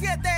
7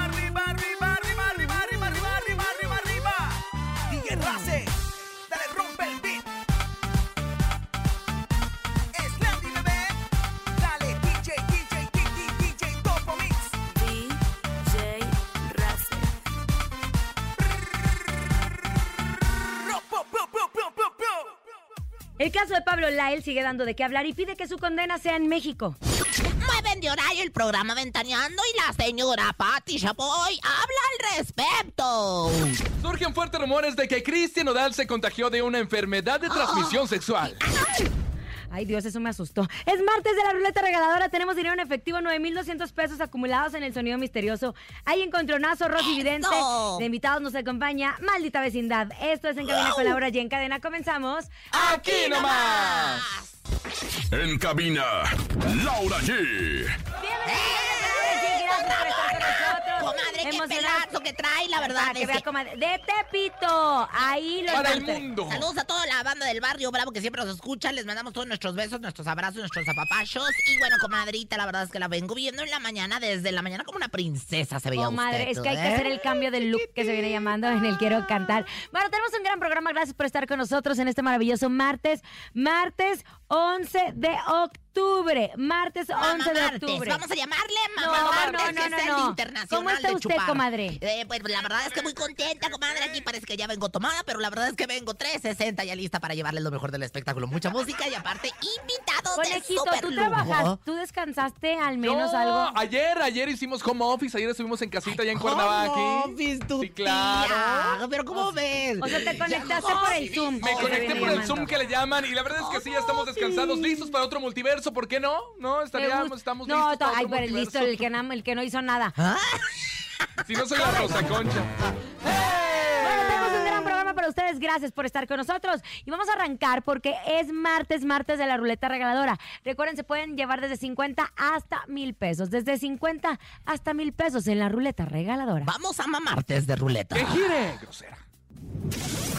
Pablo Lael sigue dando de qué hablar y pide que su condena sea en México. Mueven de horario el programa Ventaneando y la señora Patti Chapoy habla al respecto. Surgen fuertes rumores de que Cristian Odal se contagió de una enfermedad de transmisión sexual. Ay, Dios, eso me asustó. Es martes de la ruleta regaladora. Tenemos dinero en efectivo, 9,200 pesos acumulados en el sonido misterioso. Hay encontronazo, Rosy Vidente. De invitados nos acompaña Maldita Vecindad. Esto es En Cabina con Laura y en cadena. Comenzamos. ¡Aquí nomás! En cabina, Laura G. Gracias por estar con nosotros. Comadre, qué pelazo que trae, la verdad. Para que es vea, que- comadre. De Tepito. Ahí lo Para el mundo. Saludos a toda la banda del barrio Bravo que siempre nos escucha. Les mandamos todos nuestros besos, nuestros abrazos, nuestros apapachos. Y bueno, comadrita, la verdad es que la vengo viendo en la mañana, desde la mañana como una princesa se veía Comadre, usted. es que hay que ¿eh? hacer el cambio de look que se viene llamando en el Quiero Cantar. Bueno, tenemos un gran programa. Gracias por estar con nosotros en este maravilloso martes. Martes 11 de octubre. Martes 11 Mamá de Martes. octubre. Vamos a llamarle Mamá No, Martes, no, no, es no, el no. internacional ¿Cómo está de usted, chupar. comadre? Eh, pues la verdad es que muy contenta, comadre. Aquí parece que ya vengo tomada, pero la verdad es que vengo 360 ya lista para llevarles lo mejor del espectáculo. Mucha música y aparte invitados de Conejito, super tú trabajas, tú descansaste al menos Yo, algo. Ayer, ayer hicimos home office, ayer estuvimos en casita allá en Cuernavaca. ¿Cómo ves tu Sí, claro. tía? Pero ¿cómo ves? O sea, te conectaste por el Zoom. Me se conecté por el. Zoom que le llaman y la verdad es que sí, ya estamos descansados, listos para otro multiverso, ¿por qué no? No, estaríamos, estamos no, listos to- para ay, pero el listo, multiverso. el que, no, el que no hizo nada. ¿Ah? Si no soy la Rosa Concha. Bueno, tenemos un gran programa para ustedes. Gracias por estar con nosotros. Y vamos a arrancar porque es martes, martes de la ruleta regaladora. Recuerden, se pueden llevar desde 50 hasta mil pesos. Desde 50 hasta mil pesos en la ruleta regaladora. Vamos a mamartes de ruleta. ¡Que gire, grosera!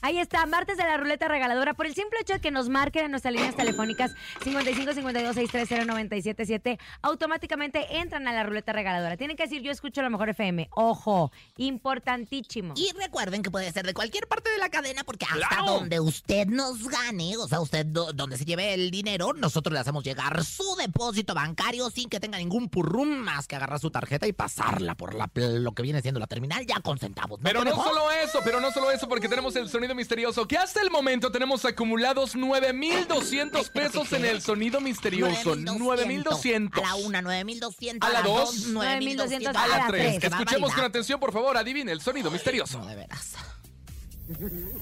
Ahí está, martes de la ruleta regaladora. Por el simple hecho de que nos marquen en nuestras líneas telefónicas 55 52 630 977, automáticamente entran a la ruleta regaladora. Tienen que decir, yo escucho la mejor FM. Ojo, importantísimo. Y recuerden que puede ser de cualquier parte de la cadena porque hasta ¡Claro! donde usted nos gane, o sea, usted do- donde se lleve el dinero, nosotros le hacemos llegar su depósito bancario sin que tenga ningún purrum más que agarrar su tarjeta y pasarla por la, lo que viene siendo la terminal ya con centavos. Pero no solo eso, pero no solo eso, porque tenemos el sonido misterioso, que hasta el momento tenemos acumulados 9,200 pesos en el sonido misterioso. 9,200. A la una, 9200. A la dos, 9200. a A la la 3. tres. Escuchemos con atención, por favor, adivine el sonido misterioso. No, de veras.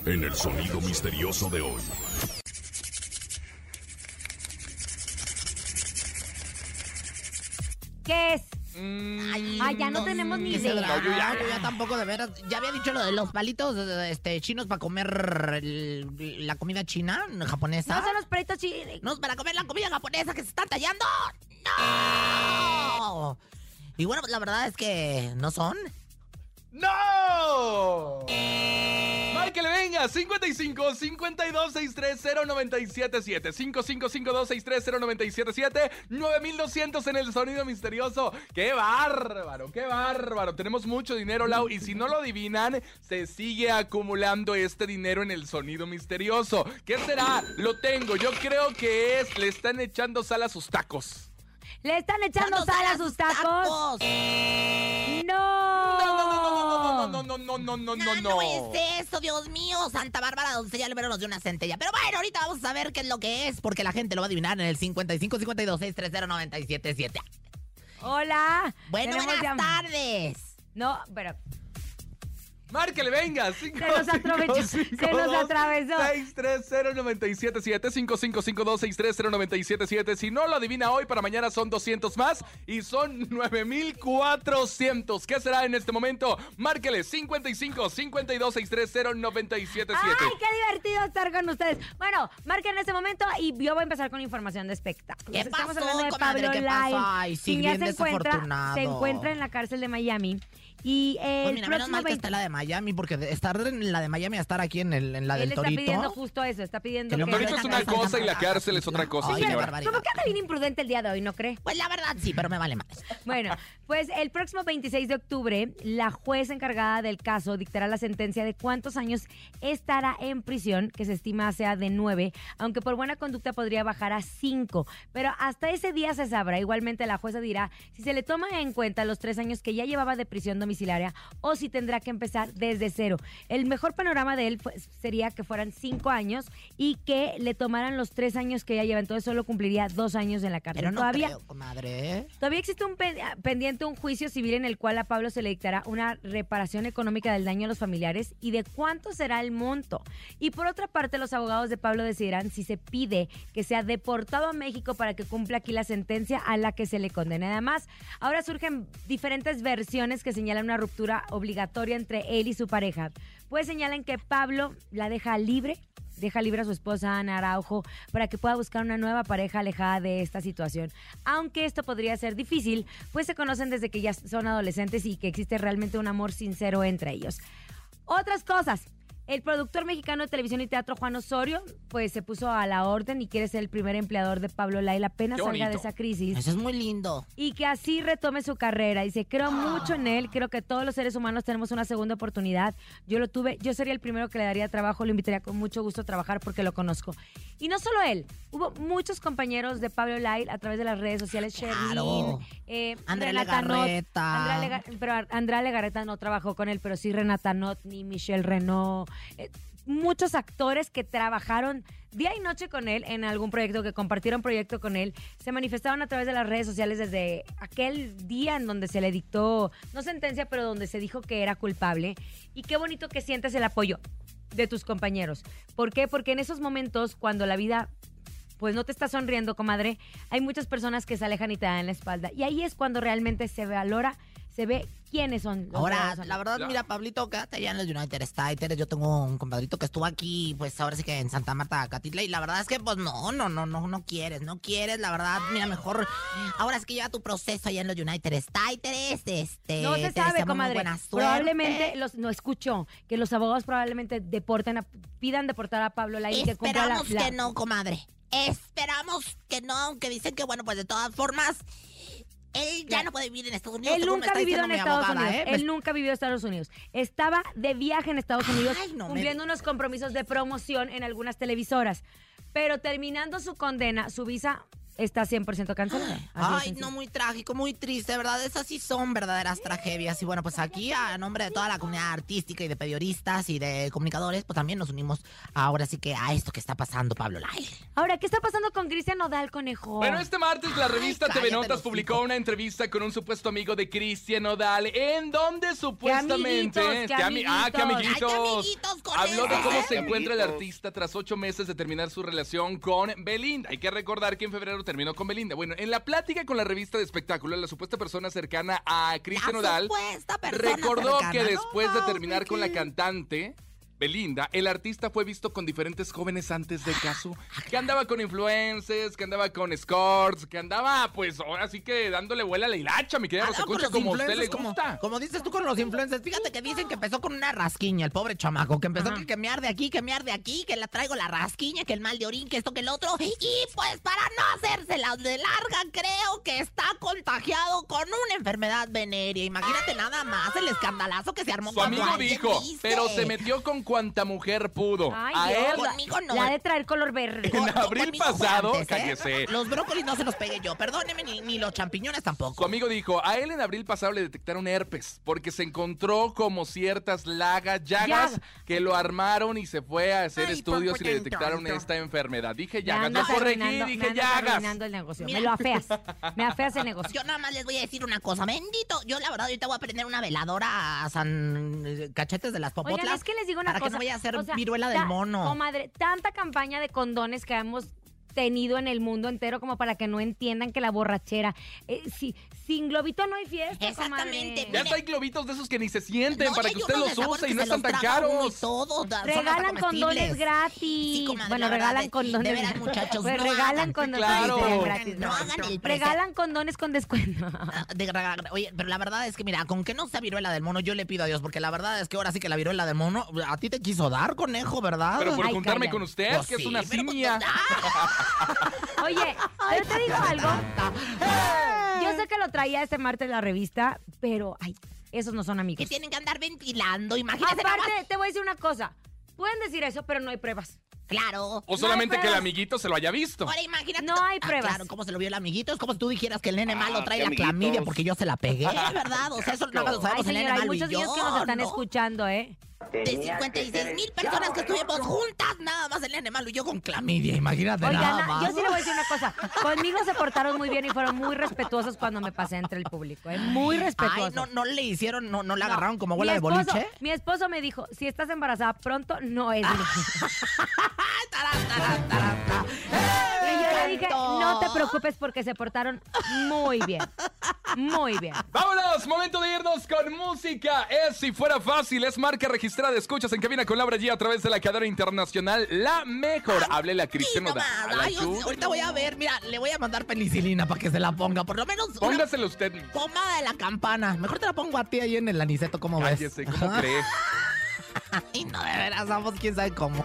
En el sonido misterioso de hoy. ¿Qué es? Mm, Ay, ya no tenemos ni ¿qué idea. No, yo ya- yo ya tampoco, de veras. Ya había dicho lo de los palitos este, chinos para comer el- la comida china, japonesa. No son los palitos chi- No, para comer la comida japonesa que se están tallando. ¡No! Y bueno, pues la verdad es que no son. ¡No! Márquele, venga, 55 52 630 977 5552 630 977 9200 en el sonido misterioso. ¡Qué bárbaro! ¡Qué bárbaro! Tenemos mucho dinero, Lau, y si no lo adivinan, se sigue acumulando este dinero en el sonido misterioso. ¿Qué será? Lo tengo. Yo creo que es le están echando sal a sus tacos. ¿Le están echando ¡Echando sal a sus tacos? No, no, ¡No! no, no, no, no, no, no, No, no, no no. es eso, Dios mío. Santa Bárbara, doncella Libero nos dio una centella. Pero bueno, ahorita vamos a ver qué es lo que es, porque la gente lo va a adivinar en el 55 52 630 977. Hola. Bueno, buenas tardes. No, pero Márquele, venga. Se nos atravesó, se nos atravesó. 630-977, 5552-630-977. Si no lo adivina hoy, para mañana son 200 más y son 9400. ¿Qué será en este momento? Márquele, 55-52-630-977. ¡Ay, qué divertido estar con ustedes! Bueno, marquen en este momento y yo voy a empezar con información de espectáculos. ¿Qué Estamos pasó, hablando de comadre? Pablo ¿Qué pasó? Lai, Ay, sí, bien se encuentra, se encuentra en la cárcel de Miami. Y eh, Pues el mira, menos mal que 20 está la de Miami, porque estar en la de Miami a estar aquí en, el, en la él del está Torito. pidiendo justo eso, está pidiendo Que que... El torito es una cosa y la cárcel es otra cosa, señora. ¿Cómo que anda bien imprudente el día de hoy, no cree? Pues la verdad sí, pero me vale más. Bueno, pues el próximo 26 de octubre, la juez encargada del caso dictará la sentencia de cuántos años estará en prisión, que se estima sea de nueve, aunque por buena conducta podría bajar a cinco. Pero hasta ese día se sabrá. Igualmente, la jueza dirá si se le toma en cuenta los tres años que ya llevaba de prisión domiciliaria o si tendrá que empezar desde cero. El mejor panorama de él pues, sería que fueran cinco años y que le tomaran los tres años que ya lleva. Entonces, solo cumpliría dos años en la cárcel. Pero no Todavía. creo, comadre. Todavía existe un pen- pendiente un juicio civil en el cual a Pablo se le dictará una reparación económica del daño a los familiares y de cuánto será el monto. Y por otra parte, los abogados de Pablo decidirán si se pide que sea deportado a México para que cumpla aquí la sentencia a la que se le condene. Además, ahora surgen diferentes versiones que señalan una ruptura obligatoria entre él y su pareja. Pues señalan que Pablo la deja libre deja libre a su esposa Ana Araujo para que pueda buscar una nueva pareja alejada de esta situación. Aunque esto podría ser difícil, pues se conocen desde que ya son adolescentes y que existe realmente un amor sincero entre ellos. Otras cosas. El productor mexicano de televisión y teatro Juan Osorio, pues se puso a la orden y quiere ser el primer empleador de Pablo Laila apenas salga de esa crisis Eso es muy lindo. y que así retome su carrera. Dice, creo mucho en él, creo que todos los seres humanos tenemos una segunda oportunidad. Yo lo tuve, yo sería el primero que le daría trabajo, lo invitaría con mucho gusto a trabajar porque lo conozco. Y no solo él, hubo muchos compañeros de Pablo Lyle a través de las redes sociales, Claro. Sherlyn, eh, Andrea Renata Not, Legarreta. Andrea Lega- pero Andrea Legarreta no trabajó con él, pero sí Renata Not, ni Michelle Renault, eh, muchos actores que trabajaron día y noche con él en algún proyecto, que compartieron proyecto con él, se manifestaron a través de las redes sociales desde aquel día en donde se le dictó, no sentencia, pero donde se dijo que era culpable. Y qué bonito que sientes el apoyo de tus compañeros. ¿Por qué? Porque en esos momentos, cuando la vida pues no te está sonriendo, comadre, hay muchas personas que se alejan y te dan la espalda. Y ahí es cuando realmente se valora, se ve quiénes son. los Ahora, la verdad, mira, Pablito, quédate allá en los United States. Yo tengo un compadrito que estuvo aquí, pues ahora sí que en Santa Marta, Catitla. Y la verdad es que, pues no, no, no, no, no quieres, no quieres. La verdad, mira, mejor. Ahora es que lleva tu proceso allá en los United States. Este, No se te sabe, comadre. Probablemente, los, no escucho, que los abogados probablemente deporten, a- pidan deportar a Pablo Lai y que la, Esperamos la- que no, comadre. Esperamos que no, aunque dicen que, bueno, pues de todas formas, él ya no puede vivir en Estados Unidos. Él me nunca ha vivido en Estados abogada, Unidos. ¿eh? Él nunca ha vivido en Estados Unidos. Estaba de viaje en Estados Unidos Ay, no me cumpliendo unos compromisos de promoción en algunas televisoras. Pero terminando su condena, su visa está 100% cancelada. Así Ay, no, muy trágico, muy triste, ¿verdad? Esas sí son verdaderas tragedias. Y bueno, pues aquí, a nombre de toda la comunidad artística y de periodistas y de comunicadores, pues también nos unimos ahora sí que a esto que está pasando, Pablo Lai. Ahora, ¿qué está pasando con Cristian Nodal, conejo? Bueno, este martes la revista Ay, TV Notas publicó una entrevista con un supuesto amigo de Cristian Nodal, en donde supuestamente... amiguitos, qué ami- ah, qué amiguitos. amiguitos. Ay, qué amiguitos con Habló de cómo ¿eh? se encuentra el amiguitos. artista tras ocho meses de terminar su relación con Belinda. Hay que recordar que en febrero terminó con Belinda. Bueno, en la plática con la revista de espectáculos, la supuesta persona cercana a Cristian persona recordó cercana. que No, después de terminar con la cantante Belinda, el artista fue visto con diferentes jóvenes antes de caso, Ah, que andaba con influencers, que andaba con escorts, que andaba, pues, ahora sí que dándole vuela a la hilacha, mi querida Ah, Rosa con Concha, los como a usted le como- gusta. Como, dices tú con los influencers. Fíjate que dicen que empezó con una rasquiña, el pobre chamaco, que empezó Ajá. que, que me arde aquí, que me arde aquí, que la traigo la rasquiña, que el mal de orín, que esto, que el otro. Y pues para no hacérselas de larga, creo que está contagiado con una enfermedad venérea. Imagínate nada más el escandalazo que se armó Su cuando amigo dijo, dice. pero se metió con cuanta mujer pudo. Ay, a Dios, él, Conmigo no. La de traer color verde. En abril pasado, antes, ¿eh? cállese. Los brócolis no se los pegué yo, perdóneme, ni, ni los champiñones Su tampoco. amigo dijo, a él en abril pasado le detectaron herpes, porque se encontró como ciertas lagas, llagas, Llaga. que lo armaron y se fue a hacer Ay, estudios y le detectaron tonto. esta enfermedad. Dije llagas, andas corregí, me dije llagas. el negocio. Mira. Me lo afeas. Me afeas el negocio. Yo nada más les voy a decir una cosa, bendito. Yo la verdad ahorita voy a prender una veladora a San eh, Cachetes de las Popotlas. Oigan, es que les digo una para cosa. que no vaya a ser o sea, viruela del ta- mono. Comadre, tanta campaña de condones que hemos tenido en el mundo entero como para que no entiendan que la borrachera. eh, si, sin globito no hay fiesta. Exactamente, comadre. Ya hasta hay globitos de esos que ni se sienten No, para que usted los use y no están tan caros. todo, da- son hasta Regalan condones gratis. Sí, comadre, bueno, regalan es- condones. de veras, muchachos, Pues no regalan hagan. condones Claro. gratis. No hagan el. Regalan condones con descuento. Ah, de Oye, pero la verdad es que mira, con que no sea viruela del mono, yo le pido a Dios, porque la verdad es que ahora sí que la viruela del mono a ti te quiso dar, conejo, ¿verdad? Pero por Ay, juntarme calla. con usted, Pues que es una pero- simia. Oye, pero te digo algo. Yo sé que lo traía este martes la revista, pero ay, esos no son Que amigos. tienen que andar ventilando, imagínate nada Aparte, más. te voy a decir una cosa. Pueden decir eso, pero no hay pruebas. Claro. O solamente No, que el amiguito se lo haya visto. Ahora imagínate. No hay Ah, pruebas. claro, ¿cómo se lo vio el amiguito? Es como si tú dijeras que el nene Ah, malo trae la amiguitos. clamidia porque yo se la pegué, ¿verdad? O sea, eso más lo Ay, sabemos el nene hay malo muchos yo, niños que nos están ¿no? escuchando, ¿eh? De 56 mil personas que estuvimos juntas, nada más el nene malo y yo con clamidia, imagínate Oigan, nada na- más. yo sí le voy a decir una cosa. Conmigo se portaron muy bien y fueron muy respetuosos cuando me pasé entre el público, ¿eh? Muy respetuosos. Ay, no, no le hicieron, no, no le No. agarraron como bola de boliche. Mi esposo me dijo, si estás embarazada pronto, no es tarán, tarán, tarán, le dije, no te preocupes porque se portaron muy bien. Muy bien. ¡Vámonos! Momento de irnos con música. Es si fuera fácil, es marca registrada escuchas en cabina con Laura G a través de la cadena internacional La Mejor. Háblele a Sí, Cristiano yo- ahorita voy a ver, mira, le voy a mandar penicilina para que se la ponga. Por lo menos una Póngaselo usted. pomada de la campana. Mejor te la pongo a ti ahí en el aniceto, ¿cómo ves? Cállese, ¿cómo cree? Ay, no, de veras, vamos, quién sabe cómo.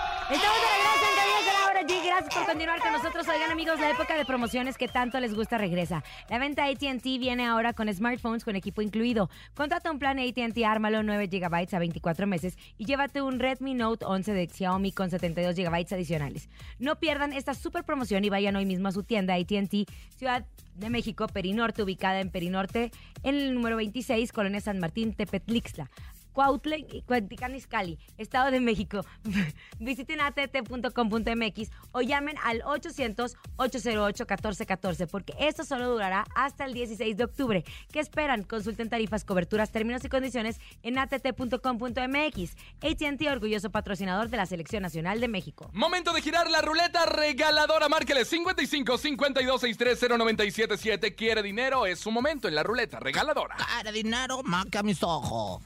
Estamos de regreso en Cabina con Laura G. Gracias por continuar con nosotros. Oigan, amigos, la época de promociones que tanto les gusta regresa. La venta ATT viene ahora con smartphones con equipo incluido. Contrata un plan ATT Ármalo 9 GB a 24 meses y llévate un Redmi Note 11 de Xiaomi con 72 GB adicionales. No pierdan esta super promoción y vayan hoy mismo a su tienda ATT Ciudad de México, Perinorte, ubicada en Perinorte, en el número 26, Colonia San Martín, Tepetlixtla. Cuautla y Cuautitlán Izcalli, Estado de México. Visiten att.com.mx o llamen al 800-808-1414 porque esto solo durará hasta el 16 de octubre. ¿Qué esperan? Consulten tarifas, coberturas, términos y condiciones en att.com.mx. AT&T, orgulloso patrocinador de la Selección Nacional de México. Momento de girar la ruleta regaladora. Márquele 55 52 63 0977. ¿Quiere dinero? Es su momento en la ruleta regaladora. Cara, dinero, marca mis ojos.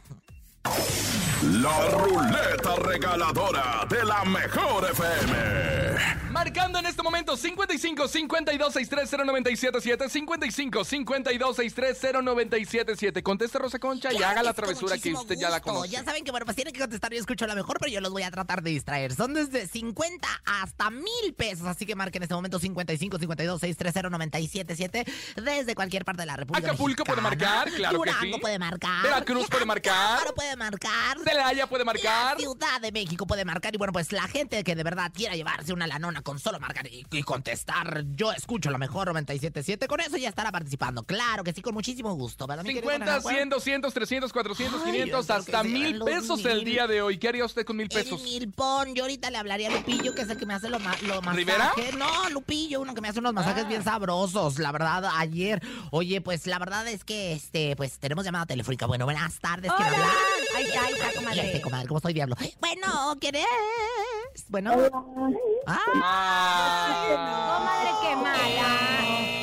La ruleta regaladora de la mejor FM. Marcando en este momento 55 52 63 0977. 55 52 63 0977. Conteste Rosa Concha y haga la travesura que usted ya la gusto. conoce. Ya saben que, bueno, pues tienen que contestar. Yo escucho la mejor, pero yo los voy a tratar de distraer. Son desde 50 hasta mil pesos. Así que marquen en este momento 55 52 630 977 desde cualquier parte de la República Acapulco puede Mexicana. marcar, claro que Durango sí. puede marcar. Veracruz puede marcar. Claro, puede marcar. Celaya puede marcar. La Ciudad de México puede marcar. Y bueno, pues la gente que de verdad quiera llevarse una regalanona con solo marcar y, y contestar. Yo escucho la mejor 977. Con eso ya estará participando. Claro que sí, con muchísimo gusto. ¿verdad, mi querido 50, Naranjo? 100, 200, 300, 400, Ay, 500, yo creo hasta mil pesos el día de hoy. ¿Qué haría usted con mil pesos? El milpón, yo ahorita le hablaría a Lupillo, que es el que me hace lo, ma lo masajes. ¿Rivera? No, Lupillo, uno que me hace unos masajes Ah. bien sabrosos, la verdad, ayer. Oye, pues la verdad es que, este, pues tenemos llamada telefónica. Bueno, buenas tardes, ¿quién habla? Ahí está, ahí está, comadre. este, comadre, ¿cómo soy, diablo? Bueno, ¿quién es? Bueno. Ah, Comadre, qué mala.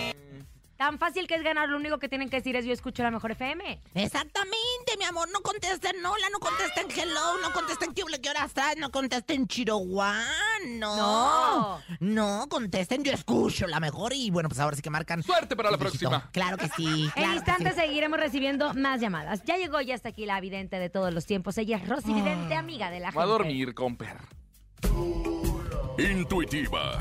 Tan fácil que es ganar, lo único que tienen que decir es yo escucho la mejor FM. Exactamente, mi amor. No contesten hola, no contesten hello, no contesten qué, qué hora estás, no contesten Chiroguán, no. No. No, contesten, yo escucho la mejor y bueno, pues ahora sí que marcan. Suerte para la dígito. próxima. Claro que sí. En claro que instantes sí. seguiremos recibiendo más llamadas. Ya llegó ya hasta aquí la vidente de todos los tiempos. Ella es Rosy Vidente, amiga de la gente. Va a dormir, comper. Intuitiva,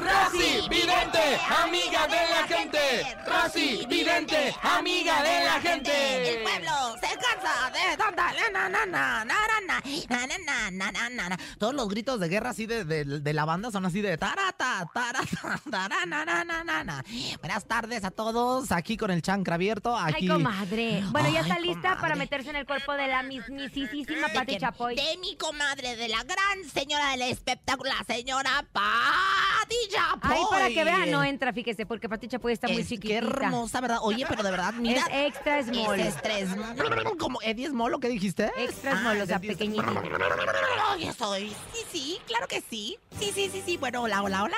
Rosy, vidente, amiga de la gente. Rosy, vidente, amiga de la gente. El pueblo se cansa de tanta na na na na Todos los gritos de guerra así de, de, la banda son así de tarata, tarata, tarana, na. Buenas tardes a todos, aquí con el chancra abierto. Aquí. Ay, comadre. Bueno, ya está lista para meterse en el cuerpo de la mismisísima Pati Chapoy. De mi comadre, de la gran señora del espectáculo, la señora Pati Chapoy. Ay, para que vean, no entra, fíjese, porque Pati Chapoy está muy Es- chiquitita. Qué hermosa, ¿verdad? Oye, pero de verdad, mira. Es extra small. Es estrés. Como Eddie Small, ¿lo que dijiste? Extra small, o sea, Eddie pequeñitito. Oye, soy. Sí, sí, claro que sí. Sí, sí, sí, sí. Bueno, hola, hola, hola.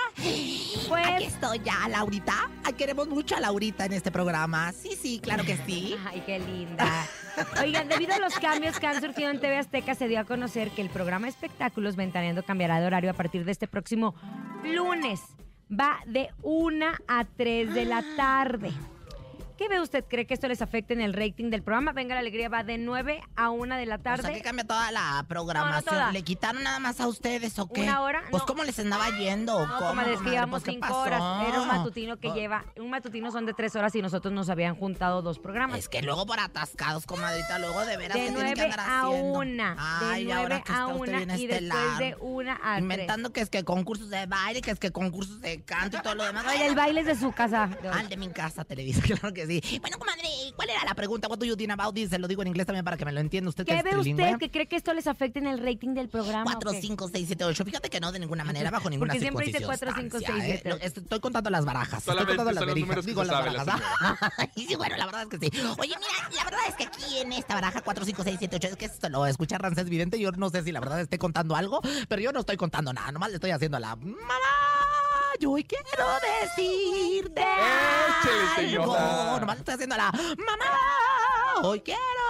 Pues- Aquí estoy ya, Laurita. Queremos mucho a Laurita en este programa. Sí, sí, claro que sí. Ay, qué linda. Oigan, debido a los cambios que han surgido en TV Azteca, se dio a conocer que el programa espectáculos Ventaneando cambiará de horario a partir de este próximo lunes. Va de 1 a 3 de la tarde. ¿Qué ve usted? ¿Cree que esto les afecte en el rating del programa? Venga la Alegría va de 9 a 1 de la O sea, que tarde. cambia toda la programación. toda. ¿Le quitaron nada más a ustedes o qué? ¿Una hora? Pues, No. ¿cómo les andaba yendo? no, ¿Cómo, comadre, es que comadre? llevamos Pues, ¿qué 5 pasó? horas. Era un matutino que Oh. lleva. Un matutino son de 3 horas y nosotros nos habían juntado dos programas. Es que luego por atascados, comadrita, luego de veras de que tienen que 9 andar a haciendo. 1. Ay, de ahora 9 que a está usted 1 bien y después estelar. de 1 a 3. Inventando que es que concursos de baile, que es que concursos de canto y todo lo demás. Ay, el baile es de su casa. Al de mi casa, Televisa, claro que sí. Bueno, comadre, ¿cuál era la pregunta? What do you think about this? Se lo digo en inglés también para que me lo entienda usted. ¿Qué es ve trilingüe. usted que cree que esto les afecte en el rating del programa? 4, o qué? 5, 6, 7, 8. Fíjate que no, de ninguna manera, bajo ninguna Porque siempre dice circunstancia, 4, 5, 6, ¿eh? 7. Lo- Estoy contando las barajas. Estoy contando las verijas. Digo las la barajas. ¿ah? Y sí, bueno, la verdad es que sí. Oye, mira, la verdad es que aquí en esta baraja 4, 5, 6, 7, 8, es que esto lo escucha Rancés Vidente. Yo no sé si la verdad esté contando algo, pero yo no estoy contando nada. Nomás le estoy haciendo la mamá. Yo hoy quiero decirte Échele, señora. algo. Nomás estoy haciendo la mamá. Hoy quiero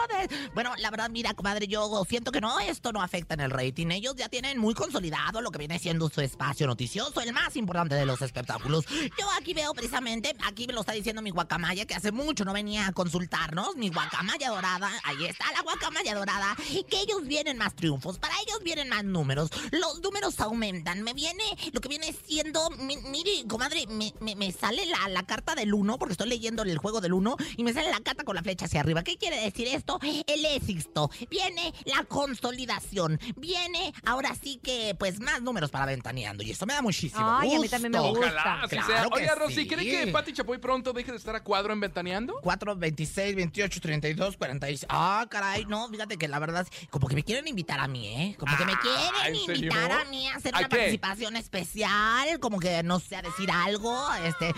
Bueno, la verdad, mira, comadre, yo siento que no, esto no afecta en el rating. Ellos ya tienen muy consolidado lo que viene siendo su espacio noticioso, el más importante de los espectáculos. Yo aquí veo precisamente, aquí me lo está diciendo mi guacamaya, que hace mucho no venía a consultarnos, mi guacamaya dorada, ahí está la guacamaya dorada, que ellos vienen más triunfos, para ellos vienen más números, los números aumentan, me viene lo que viene siendo, mi- mire, comadre, me, me- me sale la, la carta del 1, porque estoy leyendo el juego del 1, y me sale la carta con la flecha hacia arriba. ¿Qué quiere decir esto? El éxito, viene la consolidación, viene ahora sí que, pues, más números para ventaneando, y eso me da muchísimo Ay, a mí también me gusto. gusta. Ojalá, así Claro sea. que Oiga, Rosy, sí. ¿cree que Pati Chapoy pronto deje de estar a cuadro en Ventaneando? 4, 26, 28, 32, 46. Ah, caray, no, fíjate que la verdad, como que me quieren invitar a mí, ¿eh? Como que me Ah, quieren invitar a mí a hacer ¿A una qué? participación especial, como que no sé, a decir algo. Este,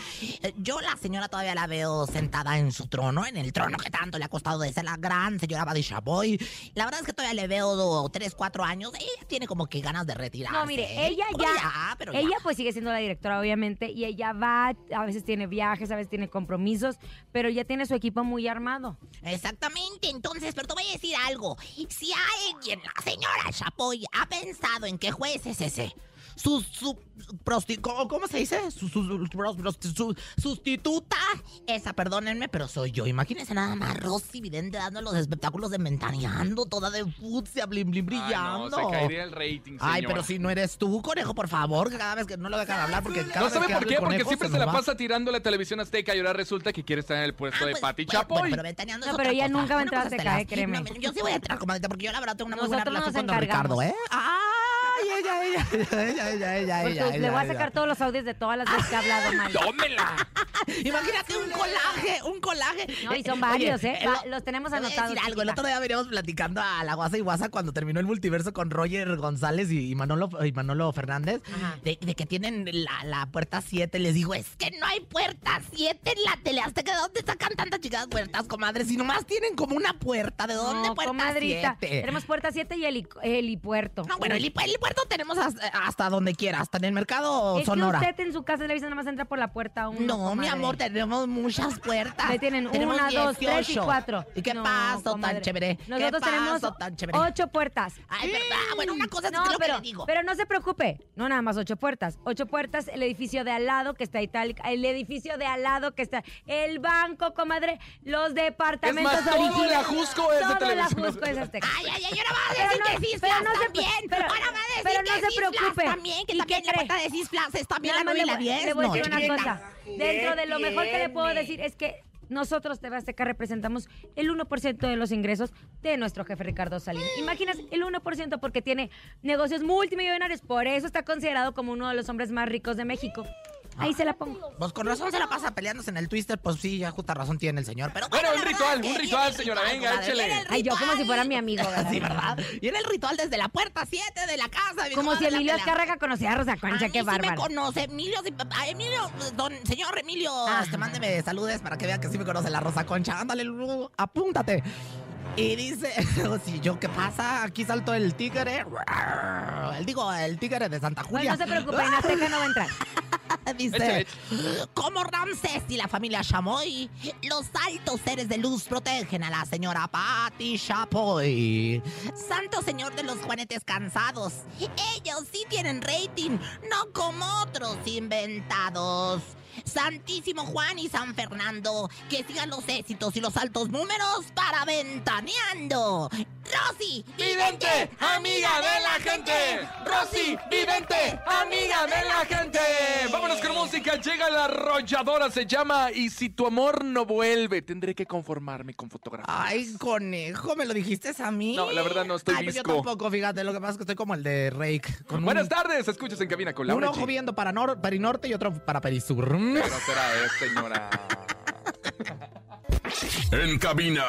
yo la señora todavía la veo sentada en su trono, en el trono que tanto le ha costado de ser la gran señora Badi Chapoy. La verdad es que todavía le veo 3, 4 años. Ella tiene como que ganas de retirarse. No, mire, ella ya, pero ella pues sigue siendo la directora, obviamente, y ella va, a veces tiene viajes, a veces tiene compromisos, pero ya tiene su equipo muy armado. Exactamente, entonces, pero te voy a decir algo. Si alguien, la señora Chapoy, ha pensado en qué juez es ese, su, su prosti- ¿cómo, cómo se dice? Su, su- sustituta. Esa, perdónenme, pero soy yo. Imagínense nada más Rosy Vidente dando los espectáculos de Mentaneando, toda de fucsia, blin, blin, Ay, no, brillando. se caería el rating, Ay, señora. pero si no eres tú, conejo, por favor, que cada vez que no lo dejan hablar porque cada No vez sabe que por qué, porque siempre se la pasa tirando la televisión azteca y ahora resulta que quiere estar en el puesto Ah, de pues, Pati Chapoy. bueno, pero ventaneando es No, pero ella nunca va a Una entrar a Azteca, créeme. Yo sí voy a entrar, comadre, porque yo la verdad tengo una muy buena relación con Ricardo. ¿eh? Ay, ella, ella, ella, ella, ella, ella, le voy a sacar todos los audios de todas las veces que ha hablado mal. ¡Tómela! Imagínate un colaje, un colaje. No, y son varios, oye, ¿eh? el- los tenemos te voy a anotados, decir algo, el otro día veníamos platicando a la Guasa y Guasa cuando terminó el multiverso con Roger González y, y Manolo, y Manolo Fernández, Ajá. de, de que tienen la, la puerta 7. Les digo, es que no hay puerta 7 en la tele. ¿Hasta que de dónde sacan tantas chicas puertas, comadre? Si nomás tienen como una puerta, ¿de dónde No, puerta comadrita. 7? Tenemos puerta 7 y heli- helipuerto. No, bueno, el, hip- el puerto tenemos hasta, hasta donde quiera, hasta en el mercado es Sonora. que usted en su casa de televisión nada más entra por la puerta uno, No, mi amor, tenemos muchas puertas. Ahí tienen Tenemos una, dos, tres y 18. cuatro. ¿Y qué No, pasó comadre. tan chévere? Nosotros ¿Qué tenemos pasó tan chévere? ocho puertas. Ay, verdad. Bueno, una cosa es No, que lo pero, que le digo. pero no se preocupe, no nada más ocho puertas. Ocho puertas, el edificio de al lado que está itálica, el edificio de al lado que está, el banco, comadre, los departamentos Es más, todo el Ajusco es de Todo el televisión. Ajusco es Azteca. Ay, ay, ay, ahora va a Pero decir no- que Cisflas pero no se- también. pero- ahora va a decir pero no se preocupe. también, que ¿Y también la puerta de Cisflas es también Nada la más 9 y la voy- 10. Le voy a no, decir una chiquita. cosa. Dentro de lo mejor que le puedo decir es que nosotros, TV Azteca, representamos el 1% de los ingresos de nuestro jefe Ricardo Salinas. Imagínate, el 1% porque tiene negocios multimillonarios. Por eso está considerado como uno de los hombres más ricos de México. Ahí se la pongo. Pues con razón se la pasa peleándose en el Twister, pues sí, ya justa razón tiene el señor. Pero Bueno, un ritual, un ritual, señora, ritual, venga, échele. Ay, yo como si fuera mi amigo, ¿verdad? Sí, ¿verdad? Viene el ritual desde la puerta 7 de la casa. Como si Emilio. Azcárraga conocía a Rosa Concha, a mí qué sí me bárbaro. conoce. Emilio, sí, a Emilio, don señor Emilio, este, mándeme saludes para que vea que sí me conoce la Rosa Concha. Ándale, Lulu, apúntate. Y dice, si yo, ¿qué pasa? Aquí saltó el tigre. El, digo, el tigre de Santa Bueno, Julia. no se preocupe, en Azteca no va a entrar. Dice, como Ramsés y la familia Chamoy, los altos seres de luz protegen a la señora Patty Chapoy. Santo señor de los juanetes cansados, ellos sí tienen rating, no como otros inventados. Santísimo Juan y San Fernando, que sigan los éxitos y los altos números para Ventaneando. Rosy, Vidente, amiga de la gente. Rosy, vidente, amiga de la gente. Vámonos con música. Llega la arrolladora. Se llama Y si tu amor no vuelve, tendré que conformarme con fotografías. Ay, conejo, ¿me lo dijiste a mí? No, la verdad no, estoy Ay, pues yo tampoco, fíjate, lo que pasa es que estoy como el de Rake. Con un- Buenas tardes. Escuchas en cabina con Un Laura ojo G. viendo para nor perinorte y otro para perisur. Pero será es, señora. En cabina,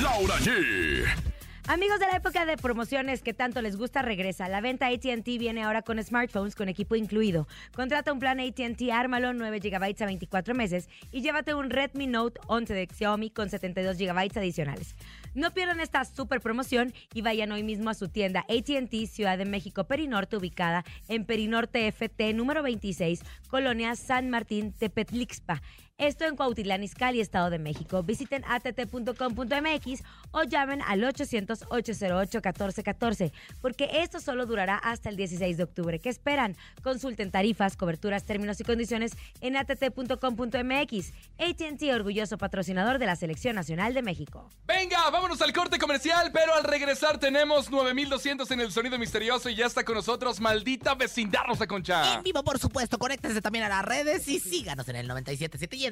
Laura G. Amigos de la época de promociones que tanto les gusta, regresa. La venta ATT viene ahora con smartphones con equipo incluido. Contrata un plan ATT, ármalo 9 GB a 24 meses y llévate un Redmi Note 11 de Xiaomi con 72 GB adicionales. No pierdan esta super promoción y vayan hoy mismo a su tienda ATT Ciudad de México Perinorte ubicada en Perinorte FT número 26, Colonia San Martín Tepetlixpa. Esto en Cuautitlán Izcalli, Estado de México. Visiten att.com.mx o llamen al 800-808-1414, porque esto solo durará hasta el 16 de octubre. ¿Qué esperan? Consulten tarifas, coberturas, términos y condiciones en att.com.mx. ATT, orgulloso patrocinador de la Selección Nacional de México. Venga, vámonos al corte comercial, pero al regresar tenemos 9200 en el sonido misterioso y ya está con nosotros maldita vecindad Rosa Concha. En vivo, por supuesto, conéctense también a las redes y síganos en el 97.7 y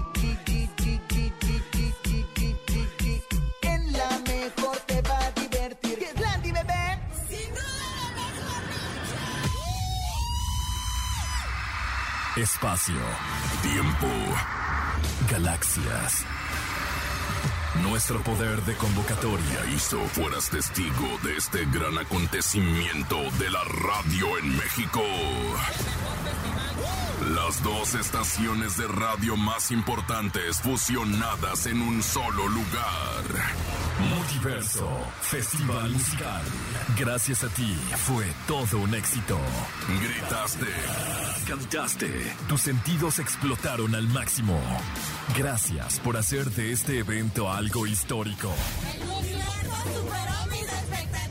Espacio, tiempo, galaxias. Nuestro poder de convocatoria hizo fueras testigo de este gran acontecimiento de la radio en México. Las dos estaciones de radio más importantes fusionadas en un solo lugar. Multiverso, Festival Musical. Gracias a ti fue todo un éxito. Gritaste, cantaste, tus sentidos explotaron al máximo. Gracias por hacer de este evento algo histórico. El superó mis expectativas.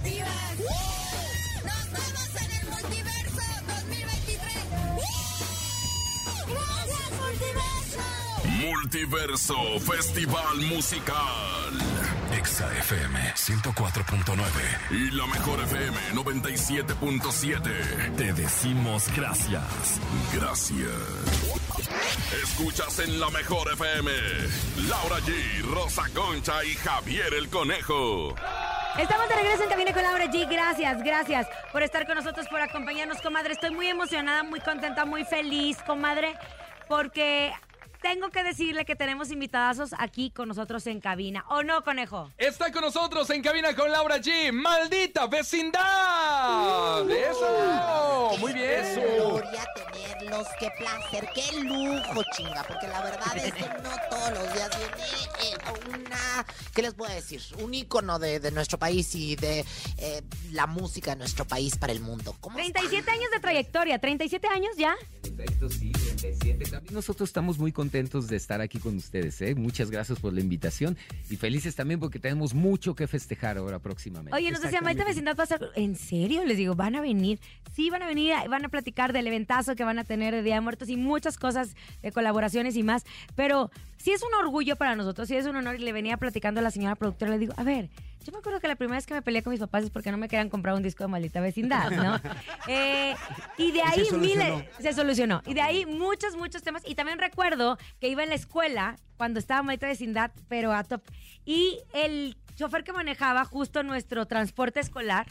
Multiverso. Festival Musical. Exa FM 104.9 y la mejor FM 97.7. Te decimos gracias. Gracias. Escuchas en la mejor FM. Laura G, Rosa Concha y Javier el Conejo. Estamos de regreso en Cabina con Laura G. Gracias, gracias por estar con nosotros, por acompañarnos, comadre. Estoy muy emocionada, muy contenta, muy feliz, comadre, porque tengo que decirle que tenemos invitadazos aquí con nosotros en cabina. ¿O no, conejo? Está con nosotros en cabina con Laura G. ¡Maldita vecindad! ¡Eso! Muy bien. Qué gloria tenerlos, qué placer, qué lujo, chinga, porque la verdad es que no todos los días viene eh, una, ¿qué les puedo decir? Un ícono de, de nuestro país y de eh, la música de nuestro país para el mundo. ¿Cómo 37 años de trayectoria, 37 años ya. Sí, 37. También nosotros estamos muy contentos de estar aquí con ustedes. ¿eh? Muchas gracias por la invitación y felices también porque tenemos mucho que festejar ahora próximamente. Oye, nos decía, Maite Vecindad va a ser... ¿En serio? Les digo, van a venir. Sí, van a venir, van a platicar del eventazo que van a tener de Día de Muertos y muchas cosas de colaboraciones y más. Pero sí es un orgullo para nosotros, sí es un honor. Y le venía platicando a la señora productora, le digo, a ver, yo me acuerdo que la primera vez que me peleé con mis papás es porque no me querían comprar un disco de maldita vecindad, ¿no? Eh, y de ahí se solucionó. miles, se solucionó. Y de ahí muchos, muchos temas. Y también recuerdo que iba en la escuela cuando estaba maldita vecindad, pero a top. Y el chofer que manejaba justo nuestro transporte escolar.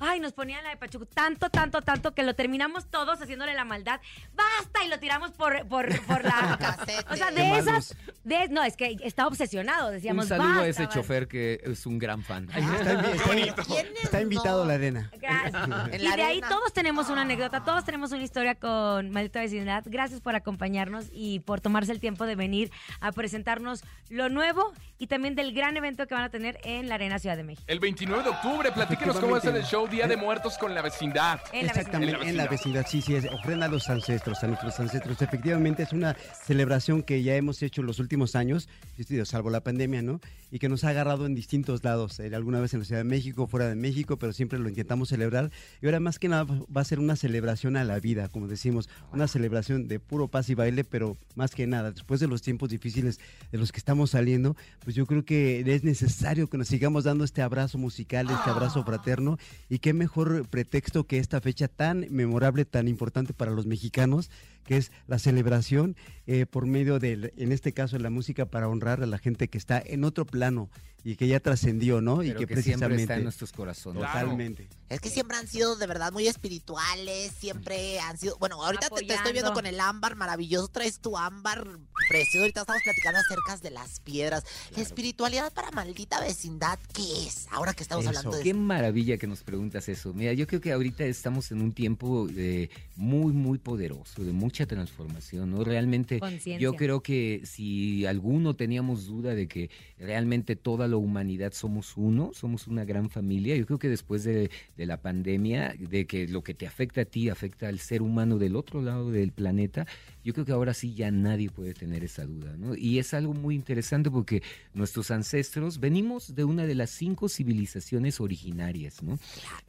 Ay, nos ponían la de Pachuco tanto, tanto, tanto que lo terminamos todos haciéndole la maldad. ¡Basta! Y lo tiramos por, por, por la. o sea, de Qué esas. De, no, es que estaba obsesionado. Decíamos, Un saludo a "Basta, ese basta". chofer que es un gran fan. Está, invi- está invi- ¿Quiénes está invitado no? a la arena. Gracias. Y de ahí todos tenemos una anécdota, todos tenemos una historia con Maldita Vecindad. Gracias por acompañarnos y por tomarse el tiempo de venir a presentarnos lo nuevo y también del gran evento que van a tener en la Arena Ciudad de México. El 29 de octubre, platíquenos cómo va a ser el show Día de Muertos con la vecindad. En la Exactamente, vecindad. en la vecindad, sí, sí, es ofrenda a los ancestros, a nuestros ancestros. Efectivamente, es una celebración que ya hemos hecho los últimos años, digo, salvo la pandemia, ¿no? Y que nos ha agarrado en distintos lados, eh, alguna vez en la Ciudad de México, fuera de México, pero siempre lo intentamos celebrar. Y ahora más que nada va a ser una celebración a la vida, como decimos, una celebración de puro paz y baile, pero más que nada, después de los tiempos difíciles de los que estamos saliendo, pues yo creo que es necesario que nos sigamos dando este abrazo musical, este abrazo fraterno, y qué mejor pretexto que esta fecha tan memorable, tan importante para los mexicanos, que es la celebración eh, por medio de, en este caso, la música para honrar a la gente que está en otro plano y que ya trascendió, ¿no? y que, que siempre precisamente... está en nuestros corazones. Totalmente. Es que siempre han sido de verdad muy espirituales, siempre han sido... Bueno, ahorita te, te estoy viendo con el ámbar maravilloso, traes tu ámbar precioso, ahorita estamos platicando acerca de las piedras. La espiritualidad para maldita vecindad, ¿qué es? Ahora que estamos Eso. hablando de Qué maravilla que nos preguntas eso. Mira, yo creo que ahorita estamos en un tiempo eh, muy, muy poderoso, de mucha transformación, ¿no? Realmente yo creo que si alguno teníamos duda de que realmente toda la humanidad somos uno, somos una gran familia, yo creo que después de, de la pandemia, de que lo que te afecta a ti afecta al ser humano del otro lado del planeta, yo creo que ahora sí ya nadie puede tener esa duda, ¿no? Y es algo muy interesante porque nuestros ancestros venimos de una de las cinco civilizaciones originarias, ¿no?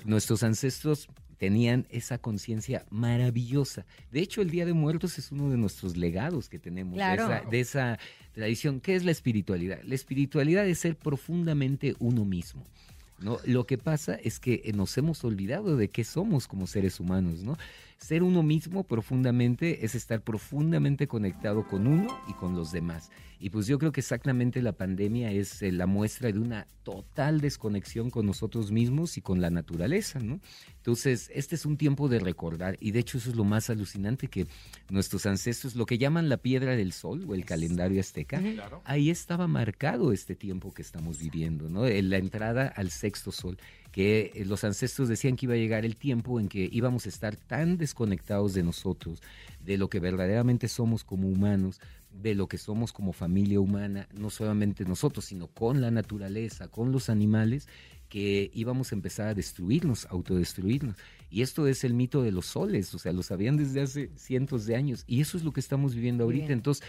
Nuestros ancestros tenían esa conciencia maravillosa. De hecho, el Día de Muertos es uno de nuestros legados que tenemos Claro. de, esa, de esa tradición. ¿Qué es la espiritualidad? La espiritualidad es ser profundamente uno mismo. ¿no? Lo que pasa es que nos hemos olvidado de qué somos como seres humanos, ¿no? Ser uno mismo profundamente es estar profundamente conectado con uno y con los demás. Y pues yo creo que exactamente la pandemia es eh, la muestra de una total desconexión con nosotros mismos y con la naturaleza, ¿no? Entonces, este es un tiempo de recordar y de hecho eso es lo más alucinante que nuestros ancestros, lo que llaman la piedra del sol o el calendario azteca, ahí estaba marcado este tiempo que estamos viviendo, ¿no? En la entrada al sexto sol. Que eh, los ancestros decían que iba a llegar el tiempo en que íbamos a estar tan desconectados de nosotros, de lo que verdaderamente somos como humanos, de lo que somos como familia humana, no solamente nosotros, sino con la naturaleza, con los animales, que íbamos a empezar a destruirnos, autodestruirnos. Y esto es el mito de los soles, o sea, lo sabían desde hace cientos de años. Y eso es lo que estamos viviendo ahorita. bien. Entonces,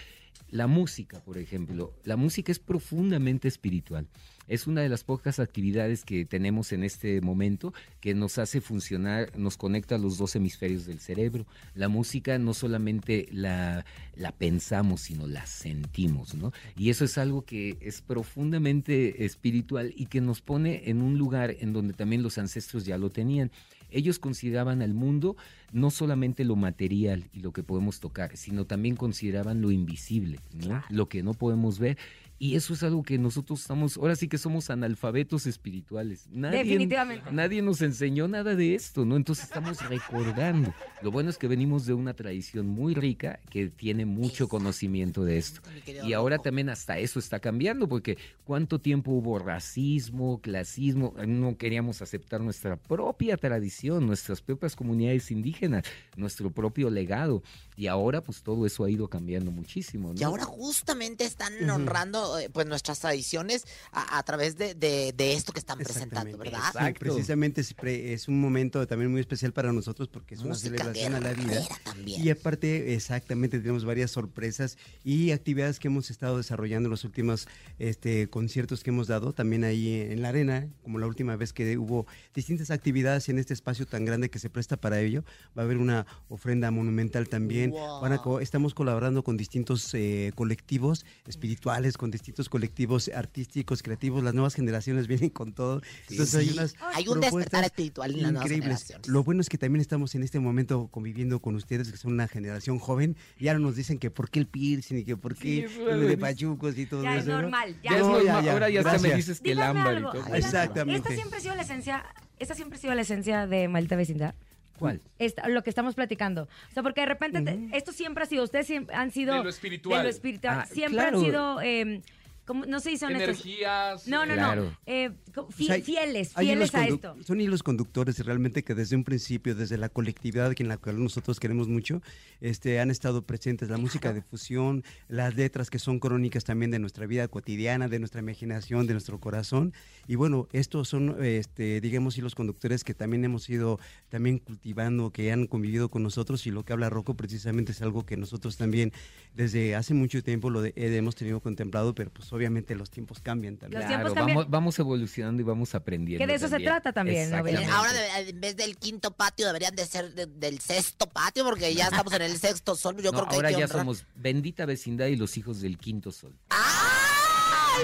la música, por ejemplo, la música es profundamente espiritual. Es una de las pocas actividades que tenemos en este momento que nos hace funcionar, nos conecta a los dos hemisferios del cerebro. La música no solamente la, la pensamos, sino la sentimos, ¿no? Y eso es algo que es profundamente espiritual y que nos pone en un lugar en donde también los ancestros ya lo tenían. Ellos consideraban al mundo no solamente lo material y lo que podemos tocar, sino también consideraban lo invisible, ¿no? lo que no podemos ver. Y eso es algo que nosotros estamos, ahora sí que somos analfabetos espirituales. Nadie, Definitivamente. Nadie nos enseñó nada de esto, ¿no? Entonces estamos recordando. Lo bueno es que venimos de una tradición muy rica que tiene mucho conocimiento de esto. Y ahora también hasta eso está cambiando, porque cuánto tiempo hubo racismo, clasismo, no queríamos aceptar nuestra propia tradición, nuestras propias comunidades indígenas, nuestro propio legado. Y ahora pues todo eso ha ido cambiando muchísimo. ¿no? Y ahora justamente están honrando eh, pues nuestras tradiciones a, a través de, de- de esto que están presentando, ¿verdad? Sí, precisamente es, pre- es un momento también muy especial para nosotros porque es una Música celebración a la vida. también. Y aparte, exactamente, tenemos varias sorpresas y actividades que hemos estado desarrollando en los últimos este, conciertos que hemos dado, también ahí en la arena, como la última vez que hubo distintas actividades en este espacio tan grande que se presta para ello. Va a haber una ofrenda monumental también. Van a estamos colaborando con distintos eh, colectivos espirituales, con distintos colectivos artísticos, creativos. Las nuevas generaciones vienen con todo. Entonces hay Sí. unas Hay un despertar espiritual en las increíbles. Lo bueno es que también estamos en este momento conviviendo con ustedes, que son una generación joven. Y ahora nos dicen que por qué el piercing y que por qué Sí, bueno, de es- pachucos y todo Ya es eso. ¿no? normal, ya Ya es No, normal, ahora ya hasta me Gracias. dices que el ámbar y todo. Exactamente. Esta siempre ha sido la esencia, esta siempre ha sido la esencia de Maldita Vecindad. ¿Cuál? Esta- lo que estamos platicando. O sea, porque de repente te- esto siempre ha sido, ustedes siempre han sido De lo espiritual. de lo espiritual. Ah, siempre claro. han sido, eh, como- no se son estos. Energías. No, no, Claro. no. eh, Pues fieles, hay fieles hilos a esto. Son hilos conductores realmente que desde un principio, desde la colectividad que en la cual nosotros queremos mucho, este, han estado presentes. La música de fusión, las letras que son crónicas también de nuestra vida cotidiana, de nuestra imaginación, de nuestro corazón. Y bueno, estos son, este, digamos, hilos conductores que también hemos ido también cultivando, que han convivido con nosotros. Y lo que habla Rocco precisamente es algo que nosotros también desde hace mucho tiempo lo de- eh, hemos tenido contemplado, pero pues obviamente los tiempos cambian también. Los Claro, tiempos cambian. vamos, vamos evolucionando y vamos aprendiendo. Que de eso se trata también. Ahora en vez del quinto patio deberían de ser de- del sexto patio porque ya estamos en el sexto sol. Yo No, creo que ahora hay que ya honrar. somos bendita vecindad y los hijos del quinto sol.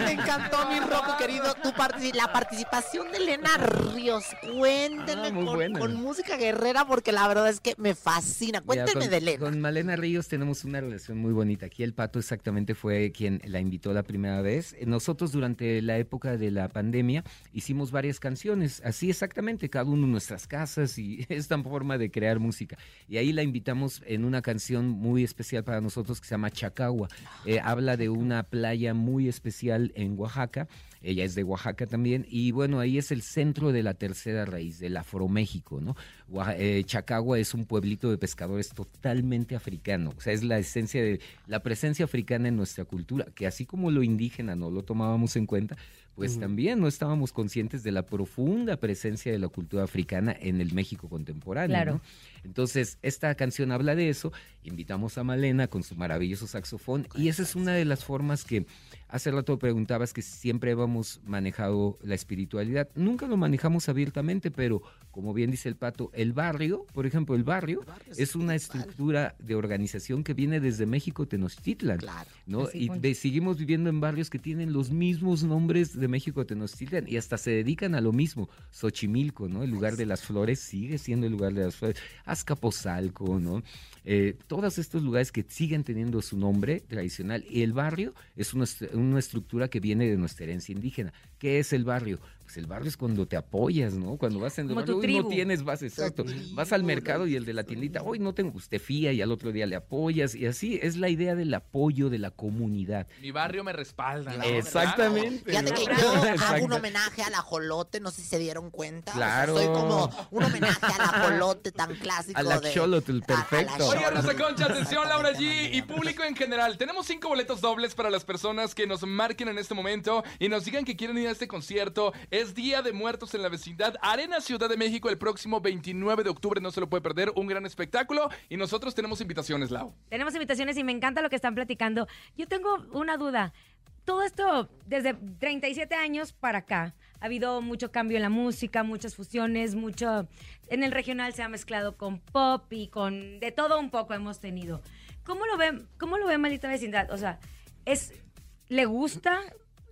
¡Ay! Me encantó mi Rocco querido. Tu partici- la participación de Elena Ríos. Cuéntenme Ah, con, música guerrera porque la verdad es que me fascina. Mira, Cuéntenme con, de Elena. Con Malena Ríos tenemos una relación muy bonita. Aquí el Pato exactamente fue quien la invitó la primera vez. Nosotros durante la época de la pandemia hicimos varias canciones, así exactamente, cada uno en nuestras casas y esta forma de crear música. Y ahí la invitamos en una canción muy especial para nosotros que se llama Chacagua. Eh, habla de una playa muy especial en Oaxaca. Ella es de Oaxaca también. Y bueno, ahí es el centro de la tercera raíz, del Afroméxico, ¿no? Eh, Chacagua es un pueblito de pescadores totalmente africano. O sea, es la esencia de la presencia africana en nuestra cultura, que así como lo indígena no lo tomábamos en cuenta, pues también no estábamos conscientes de la profunda presencia de la cultura africana en el México contemporáneo. Claro. ¿no? Entonces, esta canción habla de eso. Invitamos a Malena con su maravilloso saxofón. Y esa es una de las formas que hace rato preguntabas que siempre hemos manejado la espiritualidad. Nunca lo manejamos abiertamente, pero como bien dice el pato, el barrio, por ejemplo, el barrio, es una estructura de organización que viene desde México Tenochtitlan. Claro. ¿no? Y de- seguimos viviendo en barrios que tienen los mismos nombres de México Tenochtitlan y hasta se dedican a lo mismo. Xochimilco, ¿no? El lugar de las flores sigue siendo el lugar de las flores. Azcapotzalco, ¿no? Eh, todos estos lugares que siguen teniendo su nombre tradicional. Y el barrio es una, una estructura que viene de nuestra herencia indígena. ¿Qué es el barrio? Pues el barrio es cuando te apoyas, ¿no? Cuando vas en el barrio, tu "Uy, no tribu". tienes, vas exacto. Vas al mercado y el de la tiendita, hoy no tengo, te fía y al otro día le apoyas. Y así es la idea del apoyo de la comunidad. Mi barrio me respalda. ¿no? Exactamente. Fíjate ¿no? que yo hago un homenaje al ajolote, no sé si se dieron cuenta. O sea, Claro. soy como un homenaje al ajolote tan clásico A la de... La perfecto. Concha, atención, Laura G y público en general. Tenemos cinco boletos dobles para las personas que nos marquen en este momento y nos digan que quieren ir a este concierto. Es Día de Muertos en la vecindad Arena Ciudad de México el próximo 29 de octubre. No se lo puede perder. Un gran espectáculo. Y nosotros tenemos invitaciones, Lau. Tenemos invitaciones y me encanta lo que están platicando. Yo tengo una duda. Todo esto, desde 37 años para acá, ha habido mucho cambio en la música, muchas fusiones, mucho... En el regional se ha mezclado con pop y con... De todo un poco hemos tenido. ¿Cómo lo ve, cómo lo ve Maldita Vecindad? O sea, es... ¿Le gusta?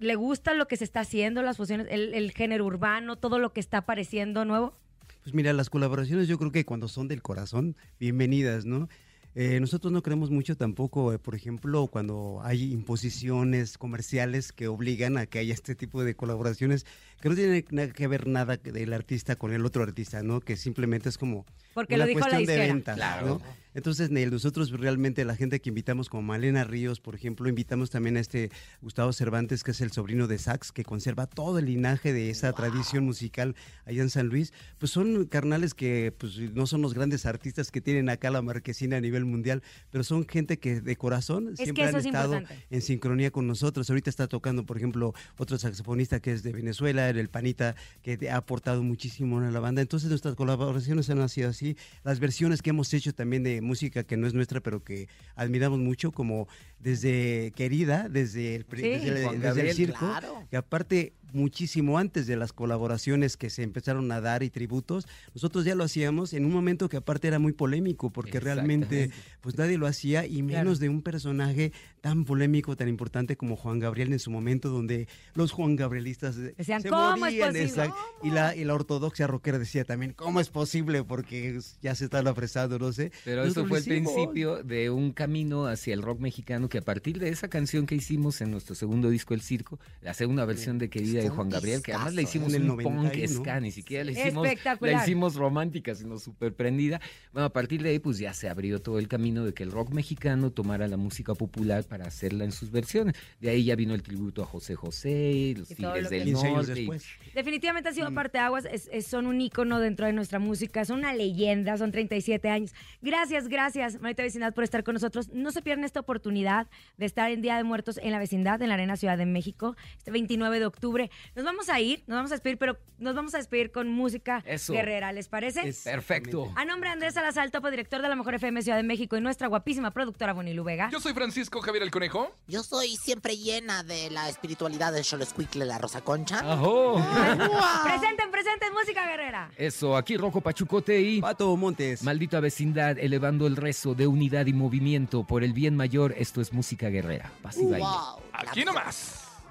¿Le gusta lo que se está haciendo, las fusiones, el, el género urbano, todo lo que está apareciendo nuevo? Pues mira, las colaboraciones yo creo que cuando son del corazón, bienvenidas, ¿no? Eh, nosotros no creemos mucho tampoco, eh, por ejemplo, cuando hay imposiciones comerciales que obligan a que haya este tipo de colaboraciones, que no tiene nada que ver nada del artista con el otro artista, ¿no? Que simplemente es como Porque una lo dijo la cuestión de disquera. venta, Claro. ¿no? Entonces, Neil, nosotros realmente la gente que invitamos, como Malena Ríos, por ejemplo, invitamos también a este Gustavo Cervantes, que es el sobrino de Sax, que conserva todo el linaje de esa tradición musical allá en San Luis. Pues son carnales que pues, no son los grandes artistas que tienen acá la marquesina a nivel mundial, pero son gente que de corazón siempre han es estado importante. en sincronía con nosotros. Ahorita está tocando, por ejemplo, otro saxofonista que es de Venezuela, el Panita, que ha aportado muchísimo a la banda. Entonces nuestras colaboraciones han sido así. Las versiones que hemos hecho también de música que no es nuestra, pero que admiramos mucho, como desde Querida, desde el, Sí. desde desde el circo, claro. que aparte muchísimo antes de las colaboraciones que se empezaron a dar y tributos, nosotros ya lo hacíamos en un momento que aparte era muy polémico, porque realmente pues nadie lo hacía y menos de un personaje tan polémico, tan importante como Juan Gabriel en su momento, donde los Juan Gabrielistas Decían, se "¿Cómo es morían", posible? exacto. Y la, y la ortodoxia rockera decía también, ¿cómo es posible? Porque ya se están apresando, no sé. Pero eso fue el principio de un camino hacia el rock mexicano que a partir de esa canción que hicimos en nuestro segundo disco El Circo, hacer una versión de Querida de Juan Gabriel, que además le discazo, hicimos en el un punk 91. ska, ni siquiera le hicimos, la hicimos romántica, sino súper prendida. Bueno, a partir de ahí pues ya se abrió todo el camino de que el rock mexicano tomara la música popular para hacerla en sus versiones. De ahí ya vino el tributo a José José, los Tigres del 15 años Norte. y-. Definitivamente ha sido Mm. parteaguas, es, es- son un ícono dentro de nuestra música, son una leyenda, son 37 años. Gracias, gracias, Marita Vecindad, por estar con nosotros. No se pierdan esta oportunidad de estar en Día de Muertos en la vecindad, en la Arena Ciudad de México, este 29 de octubre. Nos vamos a ir, nos vamos a despedir, pero nos vamos a despedir con música Eso. guerrera, ¿les parece? Perfecto. A nombre de Andrés Salazar, topo director de la Mejor FM Ciudad de México y nuestra guapísima productora Bonilu Vega. Yo soy Francisco Javier el Conejo. Yo soy siempre llena de la espiritualidad de Xoloscuicle, la Rosa Concha. Ajo. Presenten, presenten música guerrera. Eso, aquí Rojo Pachucote y... Pato Montes. Maldita vecindad, elevando el rezo de unidad y movimiento por el bien mayor. Esto es música guerrera. Paz y baile. Wow. Aquí nomás.